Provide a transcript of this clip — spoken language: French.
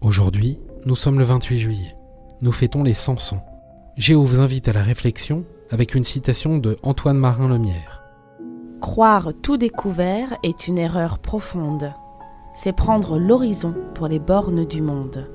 Aujourd'hui, nous sommes le 28 juillet. Nous fêtons les Samsons. Géo vous invite à la réflexion avec une citation de Antoine Marin Lemierre. Croire tout découvert est une erreur profonde. C'est prendre l'horizon pour les bornes du monde.